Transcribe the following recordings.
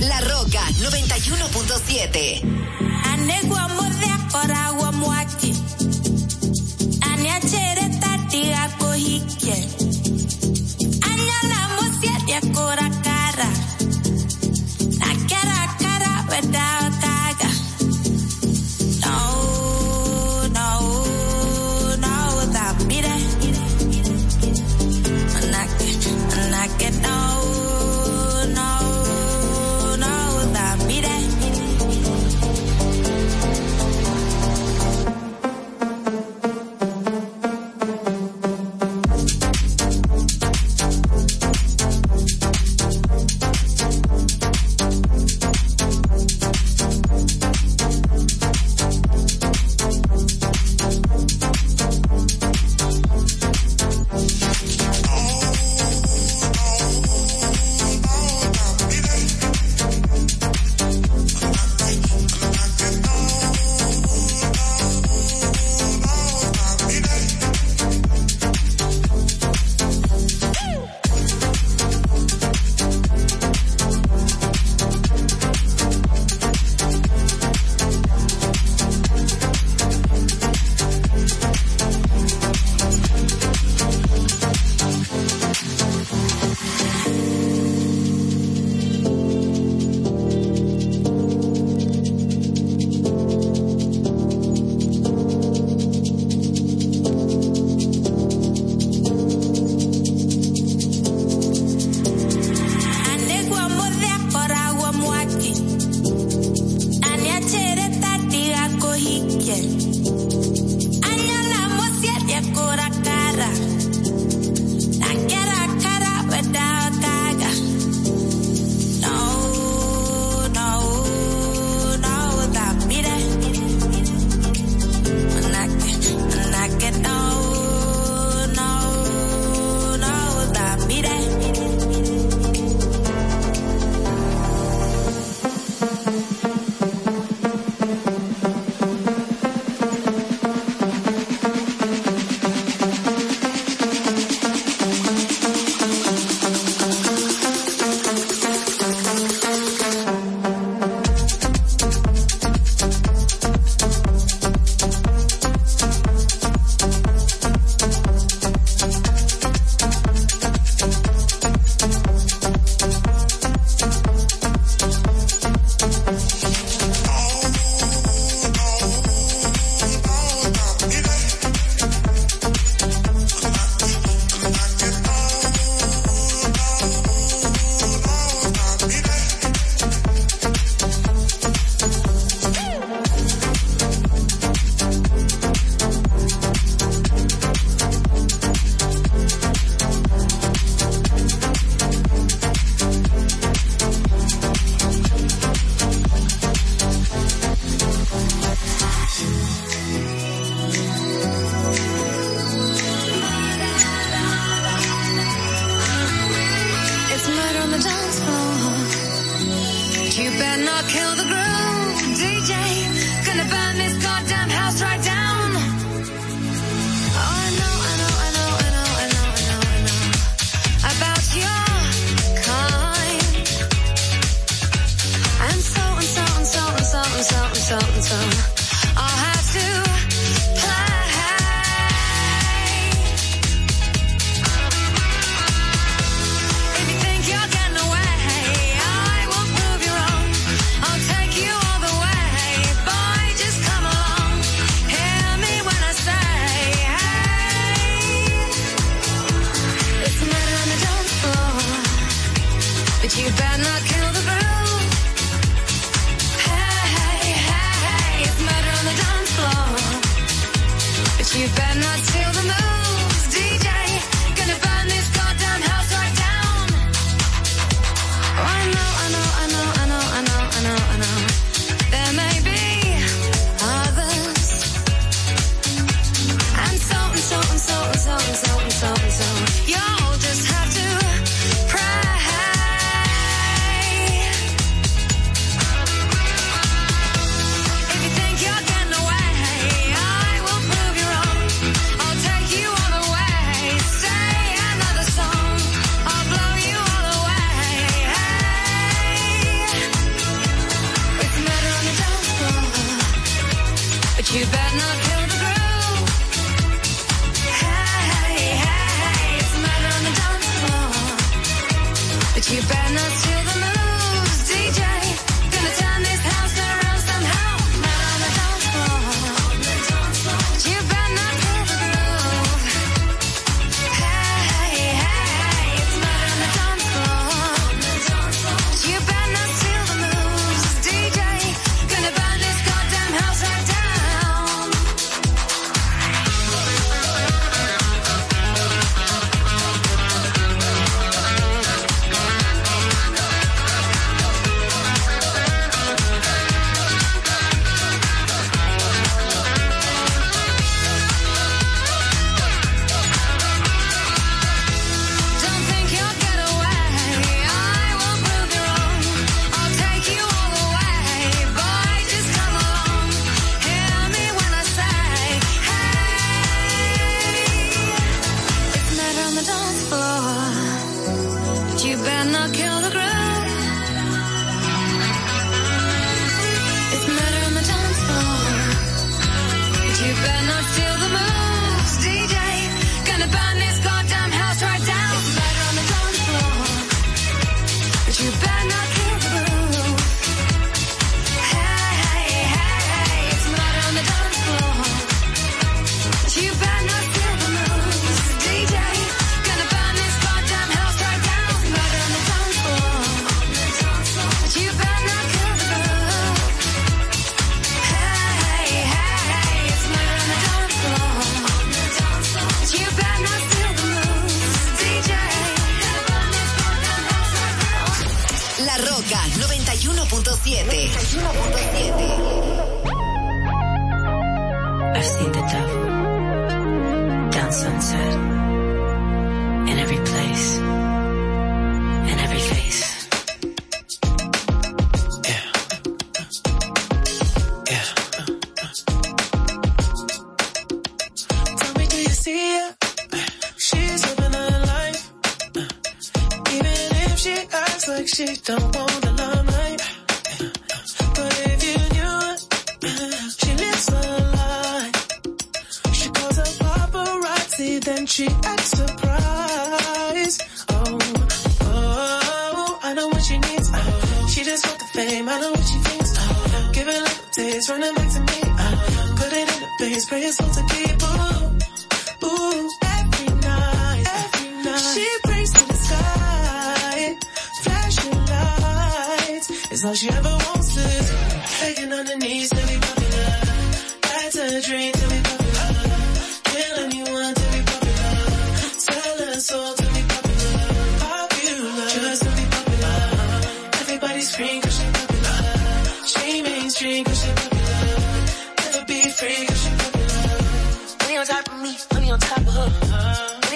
La Roca 91.7. Anegua mordea oragua muaki. Ania chereta tiga kohikie. Añala mosia dia cora cara. La cara cara verdad.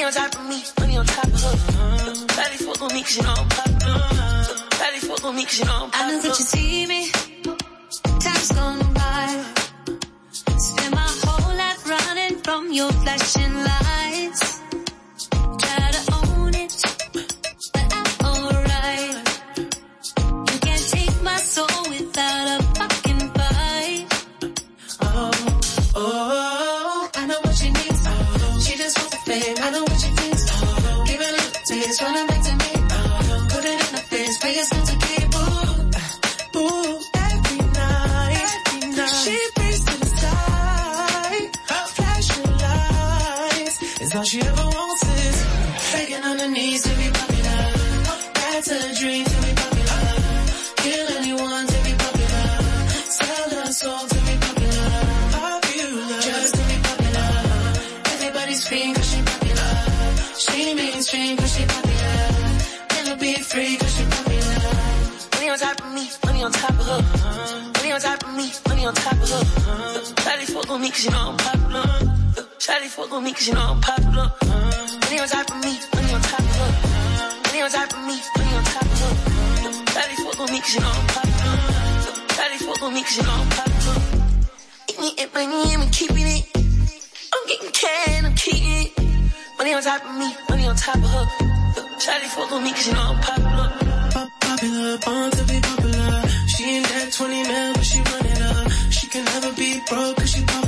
Money on top of me, money on top of her. Daddy fuck on me 'cause you know I'm popular. Daddy fuck on me 'cause you know I'm I know that you see me. Time's gone by. Spend my whole life running from your flashing lights. All she ever wants is begging on her knees to be popular. That's a dream to be popular. Kill anyone to be popular. Sell her soul to be popular. Popular, just to be popular. Everybody's free 'cause she popular. She mainstream 'cause she popular. Never be free 'cause she popular. Money on top of me, money on top of her. Money on top of me, money on top of her. Shawty fuck on me 'cause you know I'm popular. Shawty fuck on me 'cause you know I'm popular. Money on top of me, money on top of her. Money on top of me, money on top of her. Shawty fuck on me 'cause you know I'm popular. Shawty fuck on me 'cause you know I'm popular. Eating it, money, I'm keeping it. I'm getting can, I'm keeping it. Money on top of me, money on top of her. Shawty fuck on me 'cause you know I'm popular. Popular, born to be popular. She ain't that 20 mil, but she run it up. She can never be broke 'cause she popular.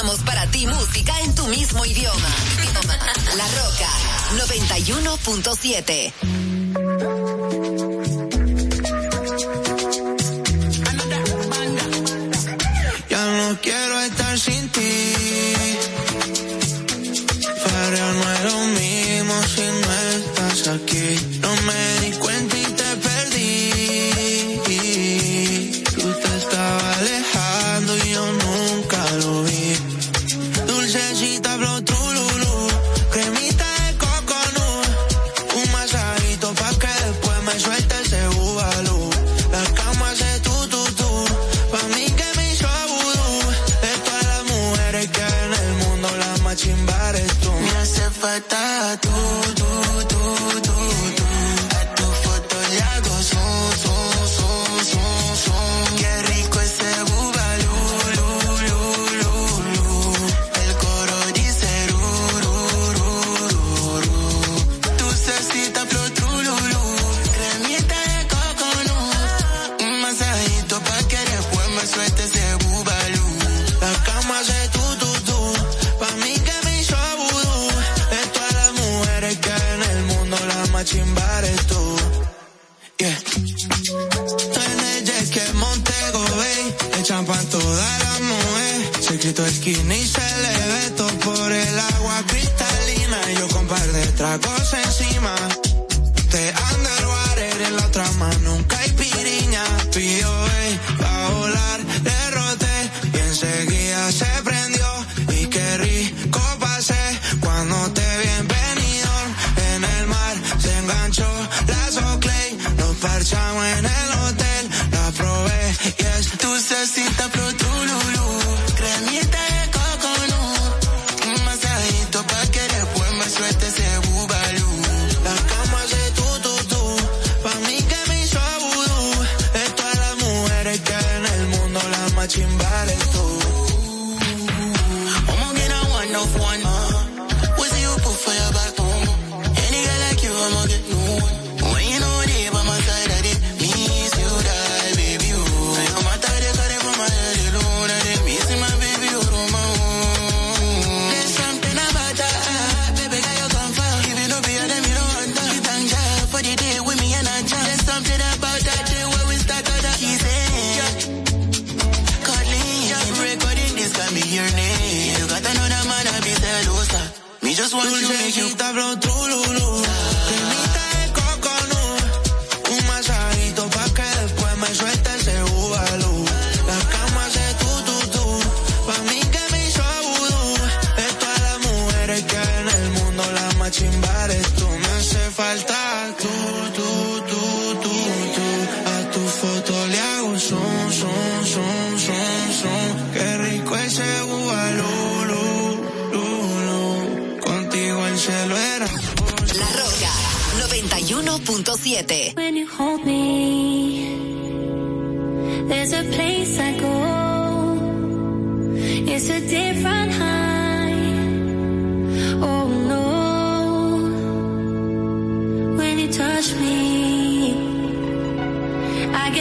Para ti música en tu mismo idioma. La Roca 91.7.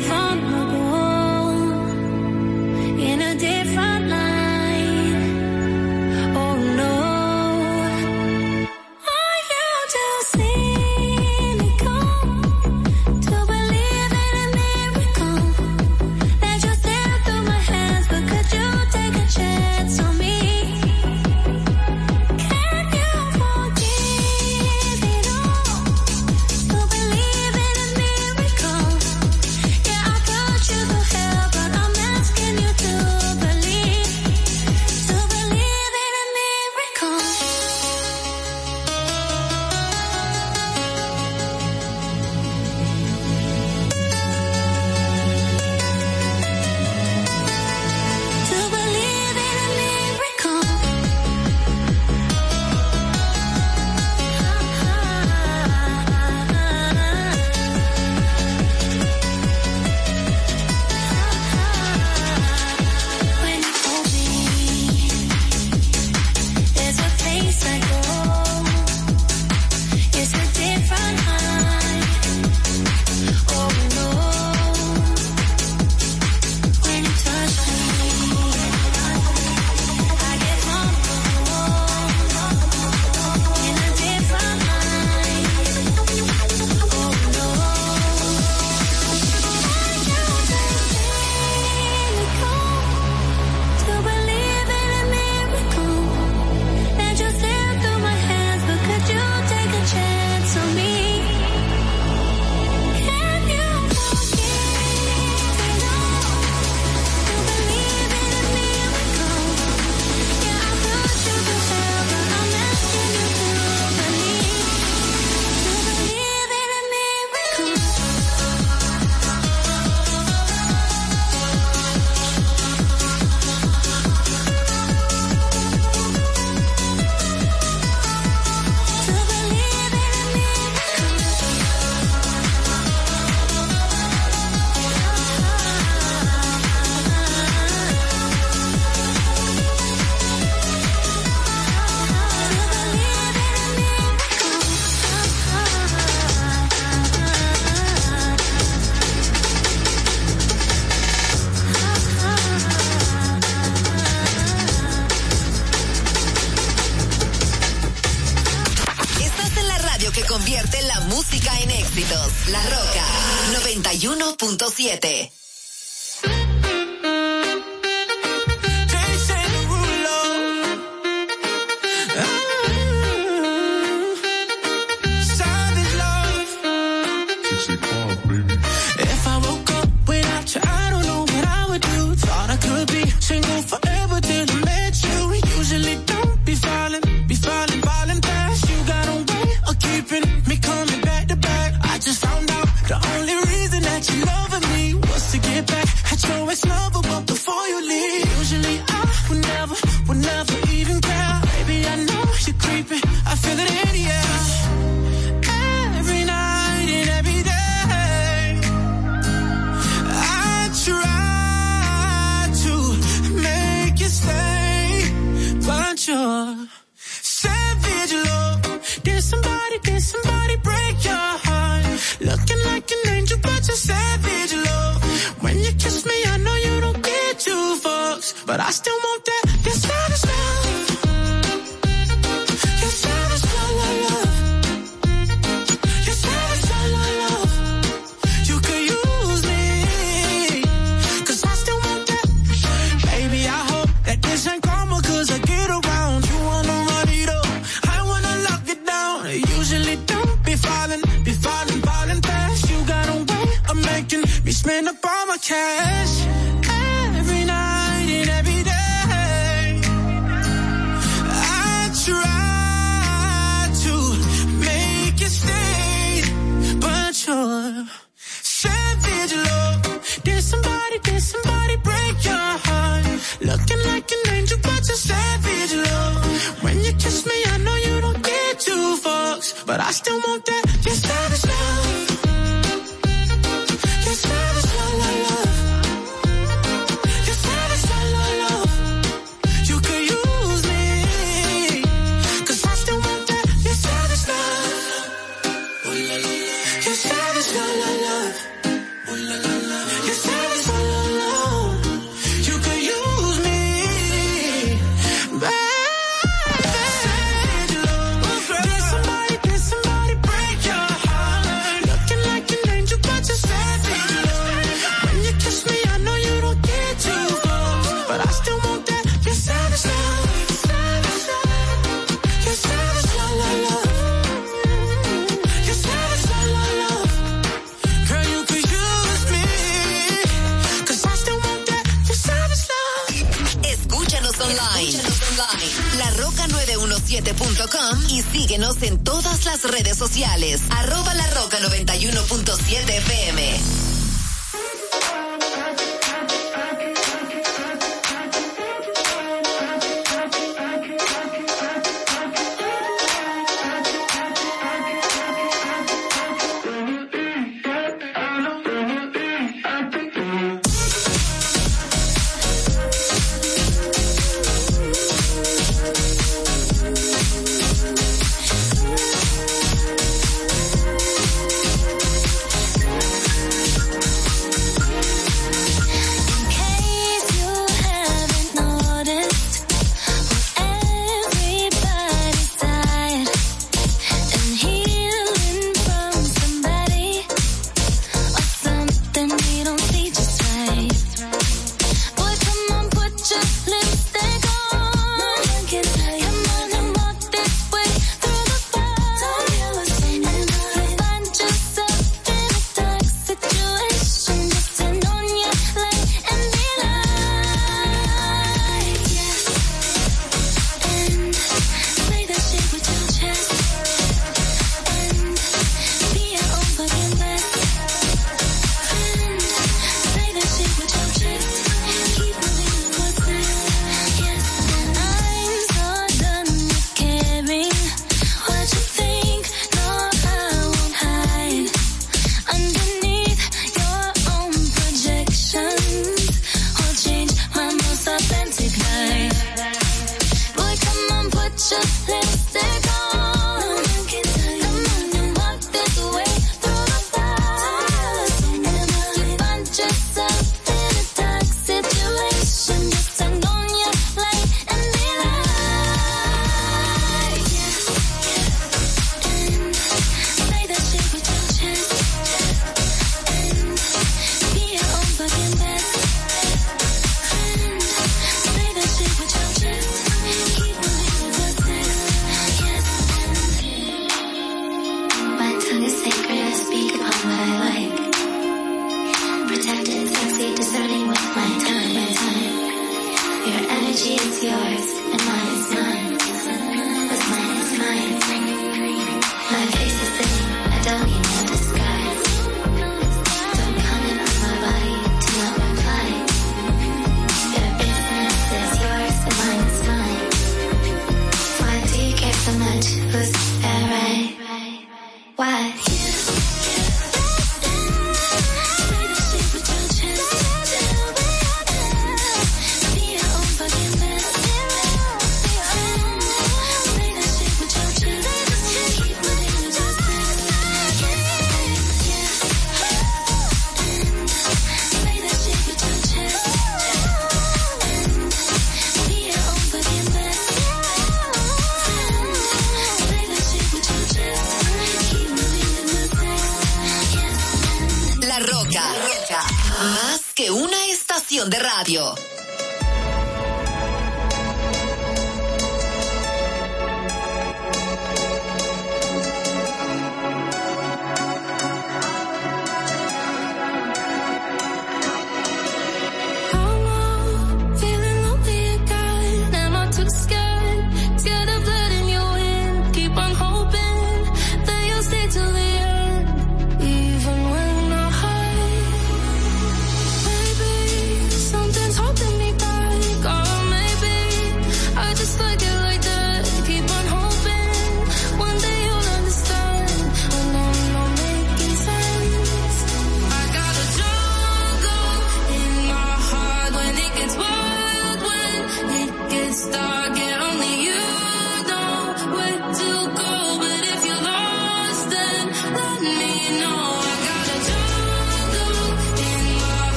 live on 91.7.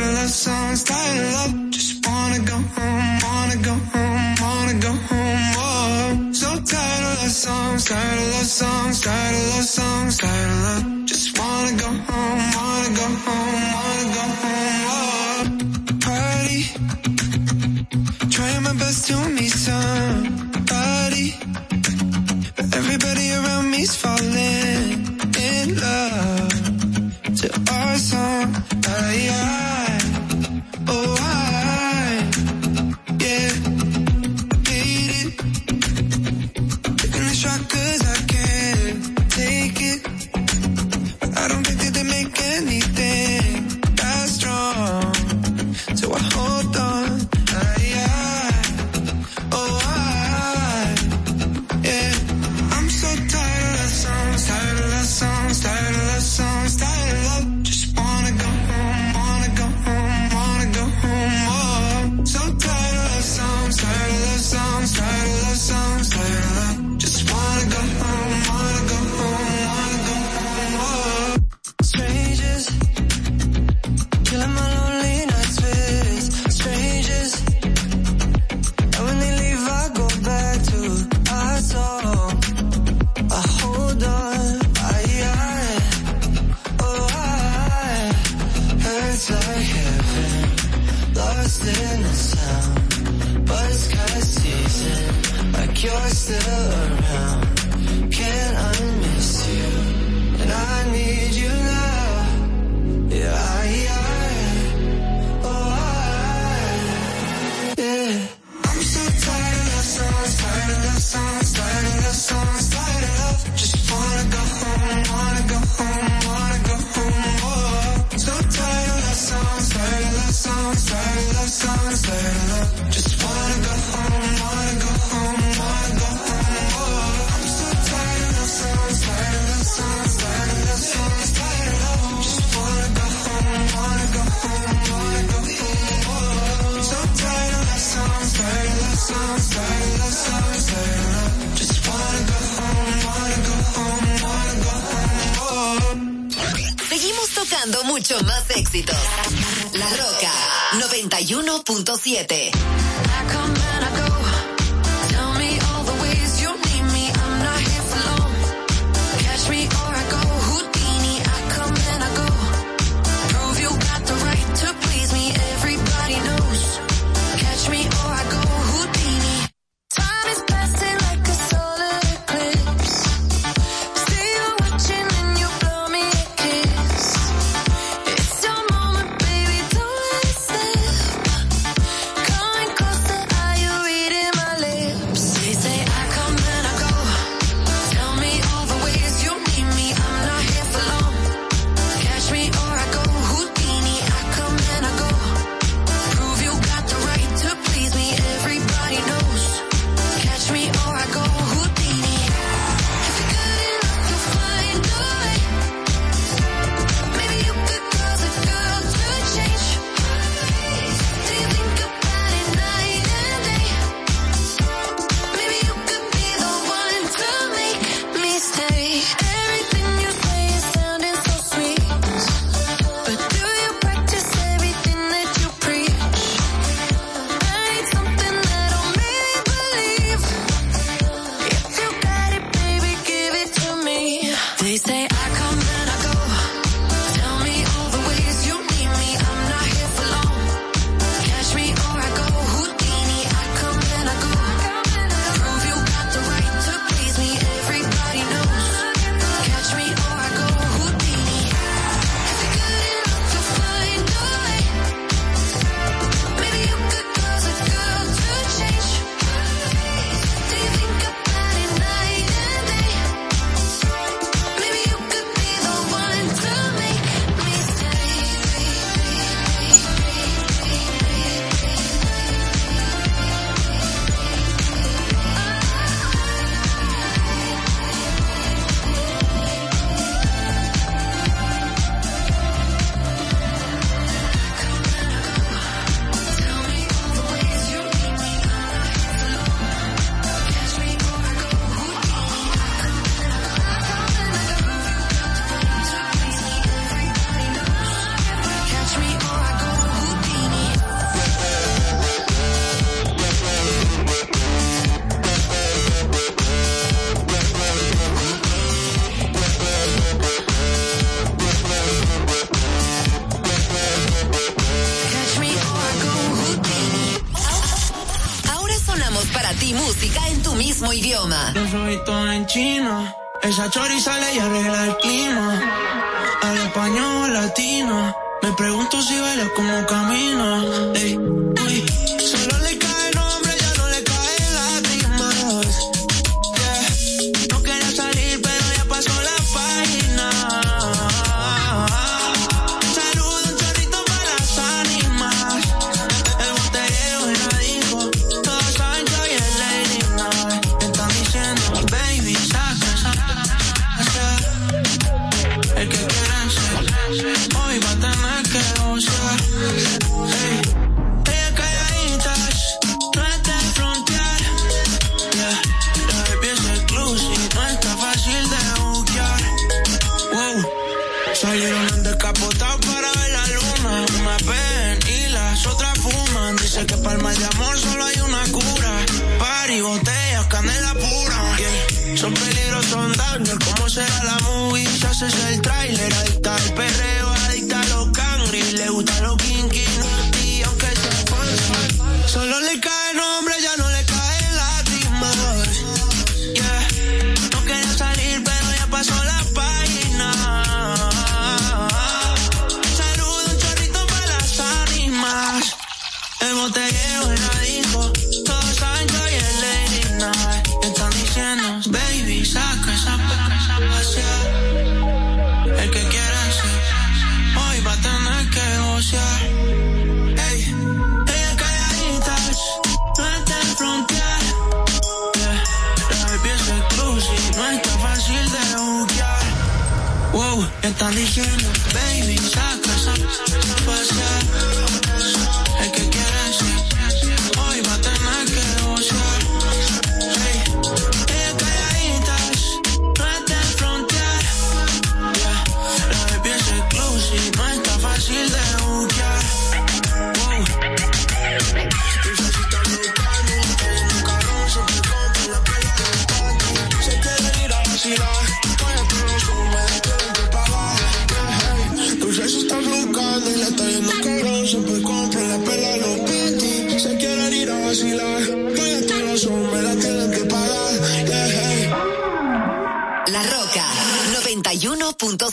tired of love songs, tired of love. Just wanna go home, wanna go home, wanna go home. So tired of love songs, tired of love songs, tired of love songs, tired of love. Just wanna go home, wanna go home, wanna go home. Party, trying my best to meet somebody, but everybody around me's falling in love to our song. Uh, yeah. 91.7.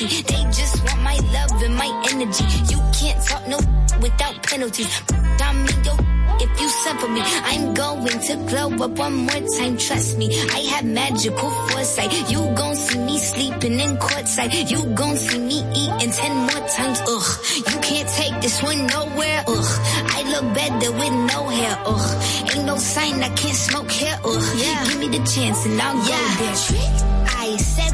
They just want my love and my energy. You can't talk no without penalties. In if you suffer me, I'm going to glow up one more time. Trust me, I have magical foresight. You gon' see me sleeping in courtside. You gon' see me eating ten more times. Ugh, you can't take this one nowhere. Ugh, I look better with no hair. Ugh, ain't no sign I can't smoke here. Ugh, yeah, give me the chance and I'll go there. Trick. I said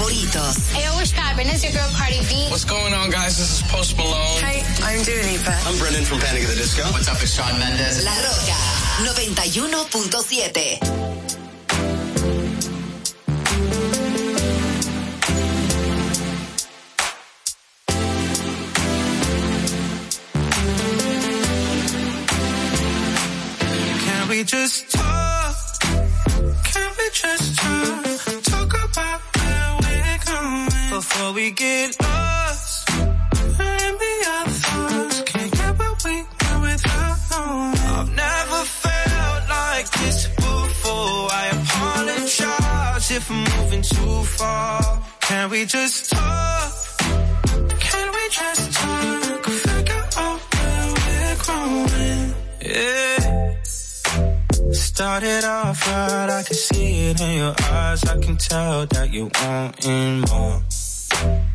Favoritos. Hey, what's poppin'? It's your girl Cardi B. What's going on, guys? This is Post Malone. Hi, I'm Dua Lipa. I'm Brendan from Panic at the Disco. What's up? It's Sean Mendes. La Roca 91.7. get lost. Maybe our thoughts can't get what we go without knowing. I've never felt like this before. I apologize if I'm moving too far. Can we just talk? Can we just talk? Figure out where we're growing. Yeah. Started off right, I can see it in your eyes. I can tell that you want more.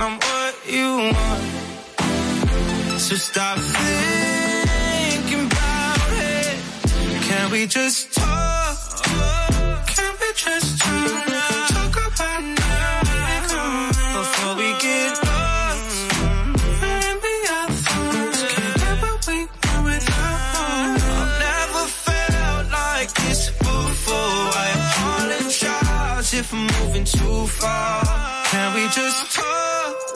and I'm what you want. So stop thinking about it. Can we just talk? Can we just talk? About now before we get lost. Can't. I've never felt like this before. I if I'm moving too far. Can we just talk?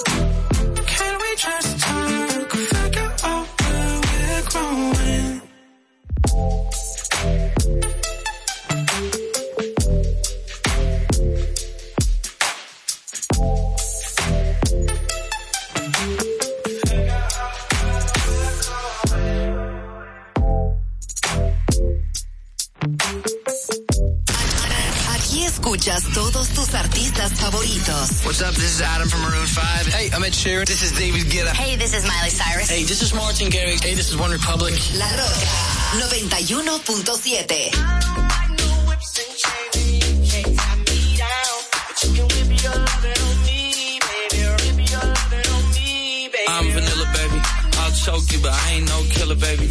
Sheeran. This is David Guetta. Hey, this is Miley Cyrus. Hey, this is Martin Garrix. Hey, this is OneRepublic. La Rocka 91.7. I'm vanilla, baby. I'll choke you, but I ain't no killer, baby.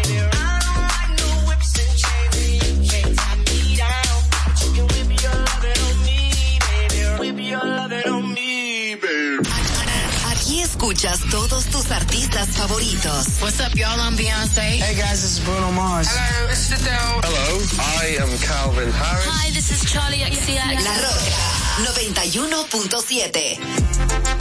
escuchas todos tus artistas favoritos. What's up, y'all? I'm Beyonce. Hey, guys, this is Bruno Mars. Hello, it's Adele. Hello, I am Calvin Harris. Hi, this is Charlie XCX. La Roca, 91.7.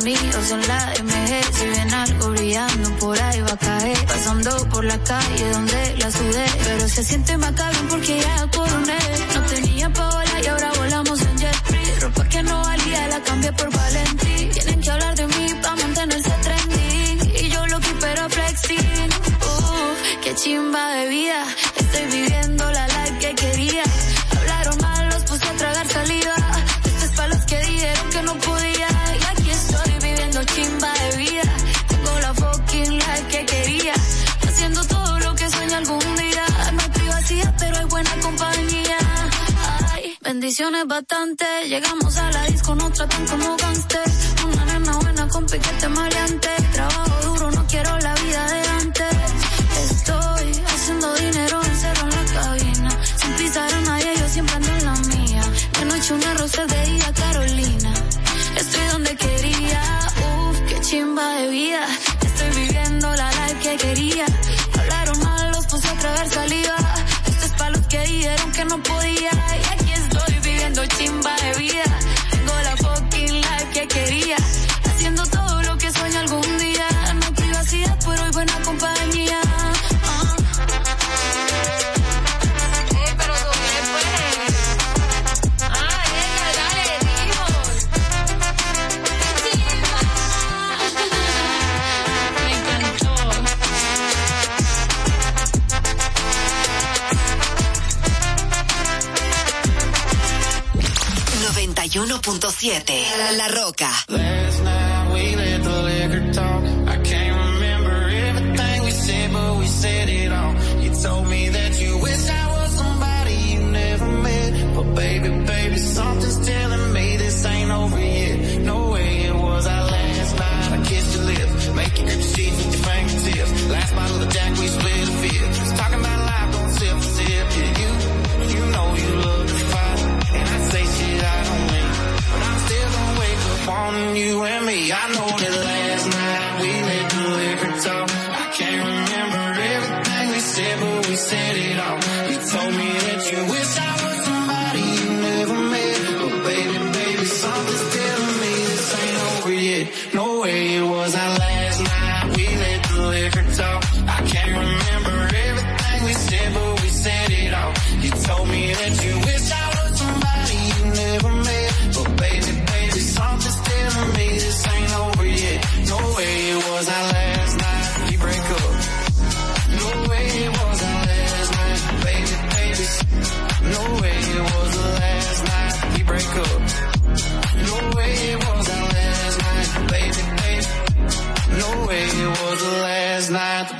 amigos en la MG. Si ven algo brillando, por ahí va a caer. Pasando por la calle donde la sudé. Pero se siente macabro porque ya coroné. No tenía paola y ahora volamos en jet free. Ropa que no valía la cambié por Valentín. Tienen que hablar de mí para mantenerse trendy. Y yo lo que pero flexi. Uh, qué chimba de vida bastante. Llegamos a la disco, nos tratan como gangsters. Una nena buena con piquete mal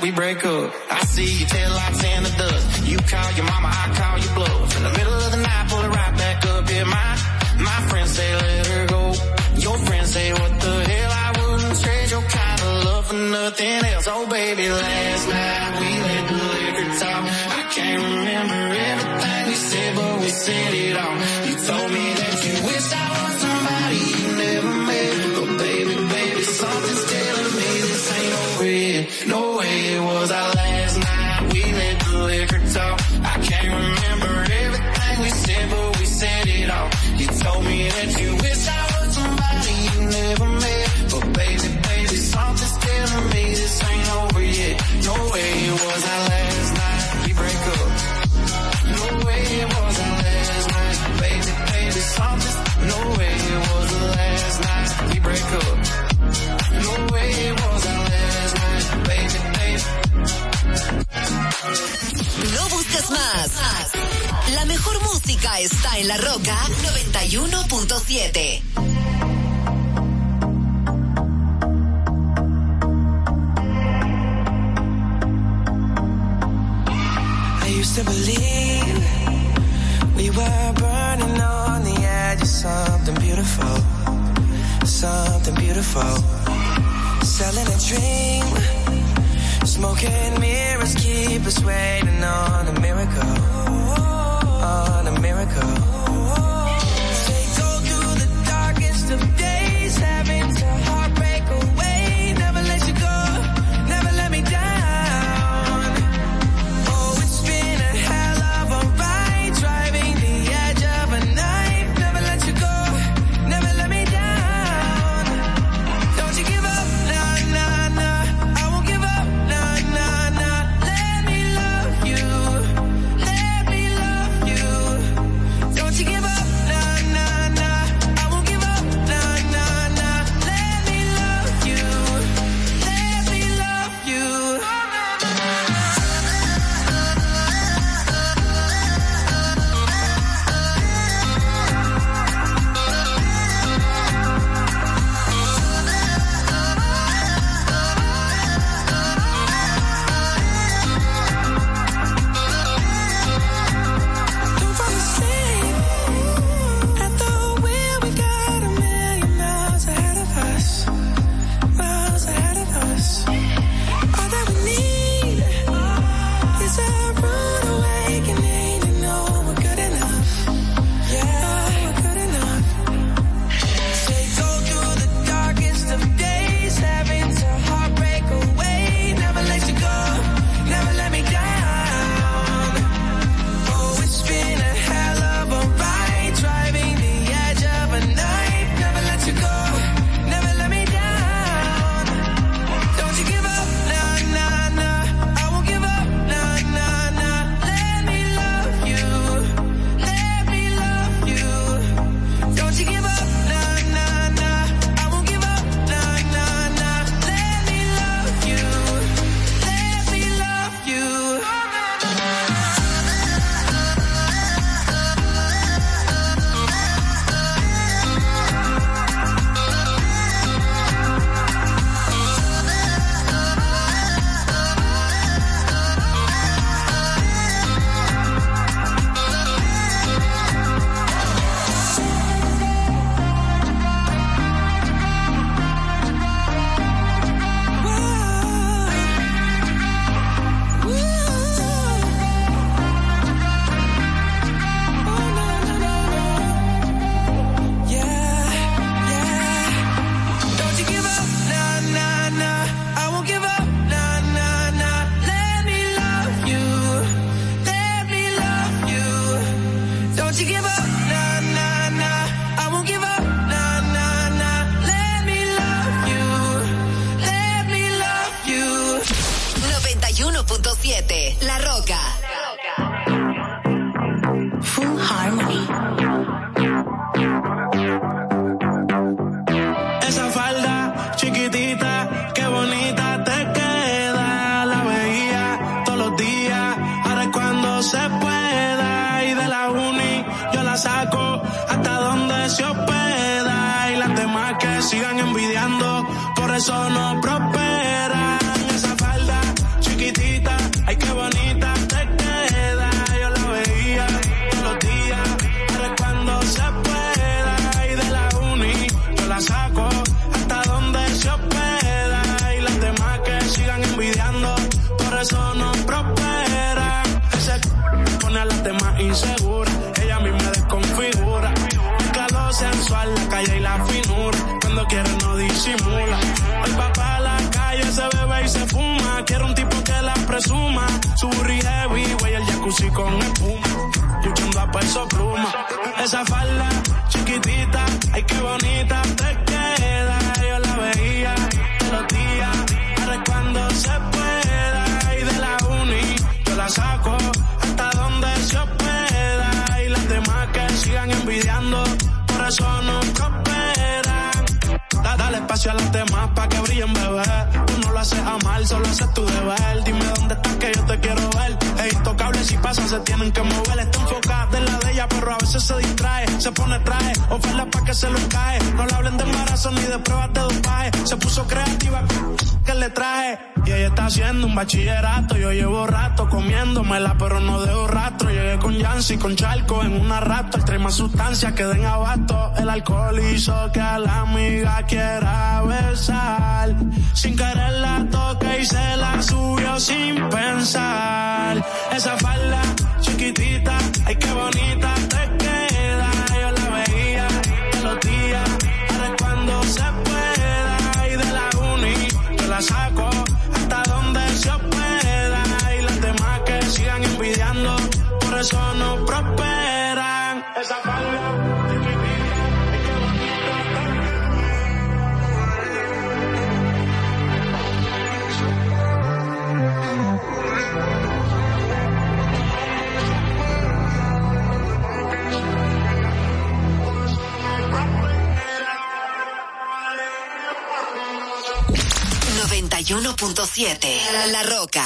we break up. I see your tail lights in the dust. You call your mama, I call your bluff. In the middle of the night, pull it right back up. Yeah, my, my friends say let her go. Your friends say what the hell, I wouldn't trade your kind of love for nothing else. Oh baby, last night we let the liquor talk. I can't remember everything we said, but we said it all. You La Roca 91.7. to believe we were burning on the edge of something beautiful, something beautiful. Selling a dream, smoking mirrors keep us waiting on a miracle on a miracle que brillen, bebé. Tú no lo haces amar, solo haces tu deber. Dime dónde estás que yo te quiero ver si pasan se tienen que mover. Está enfocada en la de ella, pero a veces se distrae. Se pone traje, oferta para que se lo cae. No le hablen de embarazo ni de pruebas de dopaje. Se puso creativa que le traje. Y ella está haciendo un bachillerato. Yo llevo rato comiéndomela, pero no dejo rastro. Llegué con Yancy, con Charco, en una rato. Trae más sustancias que den abasto. El alcohol hizo que a la amiga quiera besar. Sin querer la toque y se la subió sin pensar. Esa falda chiquitita, ay qué bonita te queda. Yo la veía todos los días, ahora cuando se pueda. Y de la uni yo la saco hasta donde se pueda. Y las demás que sigan envidiando, por eso no prosperan. 91.7. La Roca.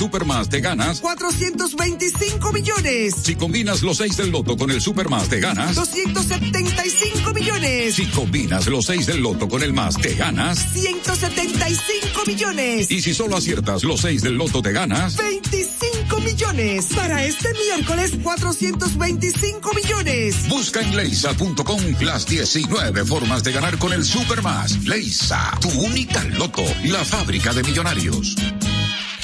Supermas, te ganas. 425 millones. Si combinas los 6 del loto con el Supermas, te ganas. 275 millones. Si combinas los 6 del loto con el más, te ganas. 175 millones. Y si solo aciertas los 6 del loto, te ganas. 25 millones. Para este miércoles, 425 millones. Busca en leisa.com las 19 formas de ganar con el Supermas. Leisa, tu única loto, la fábrica de millonarios.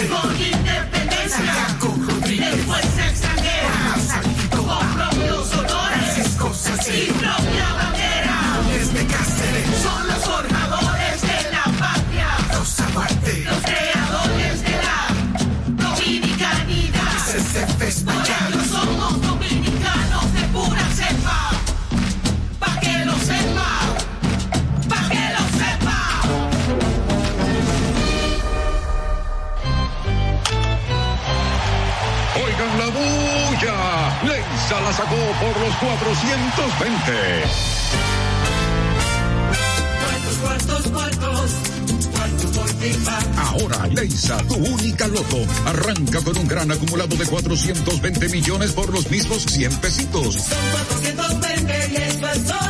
Dichosa la sacó por los 420. Cuartos, cuartos, cuartos. Ahora, Leisa, tu única loto, arranca con un gran acumulado de 420 millones por los mismos 100 pesitos. Son 420 y es.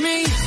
me.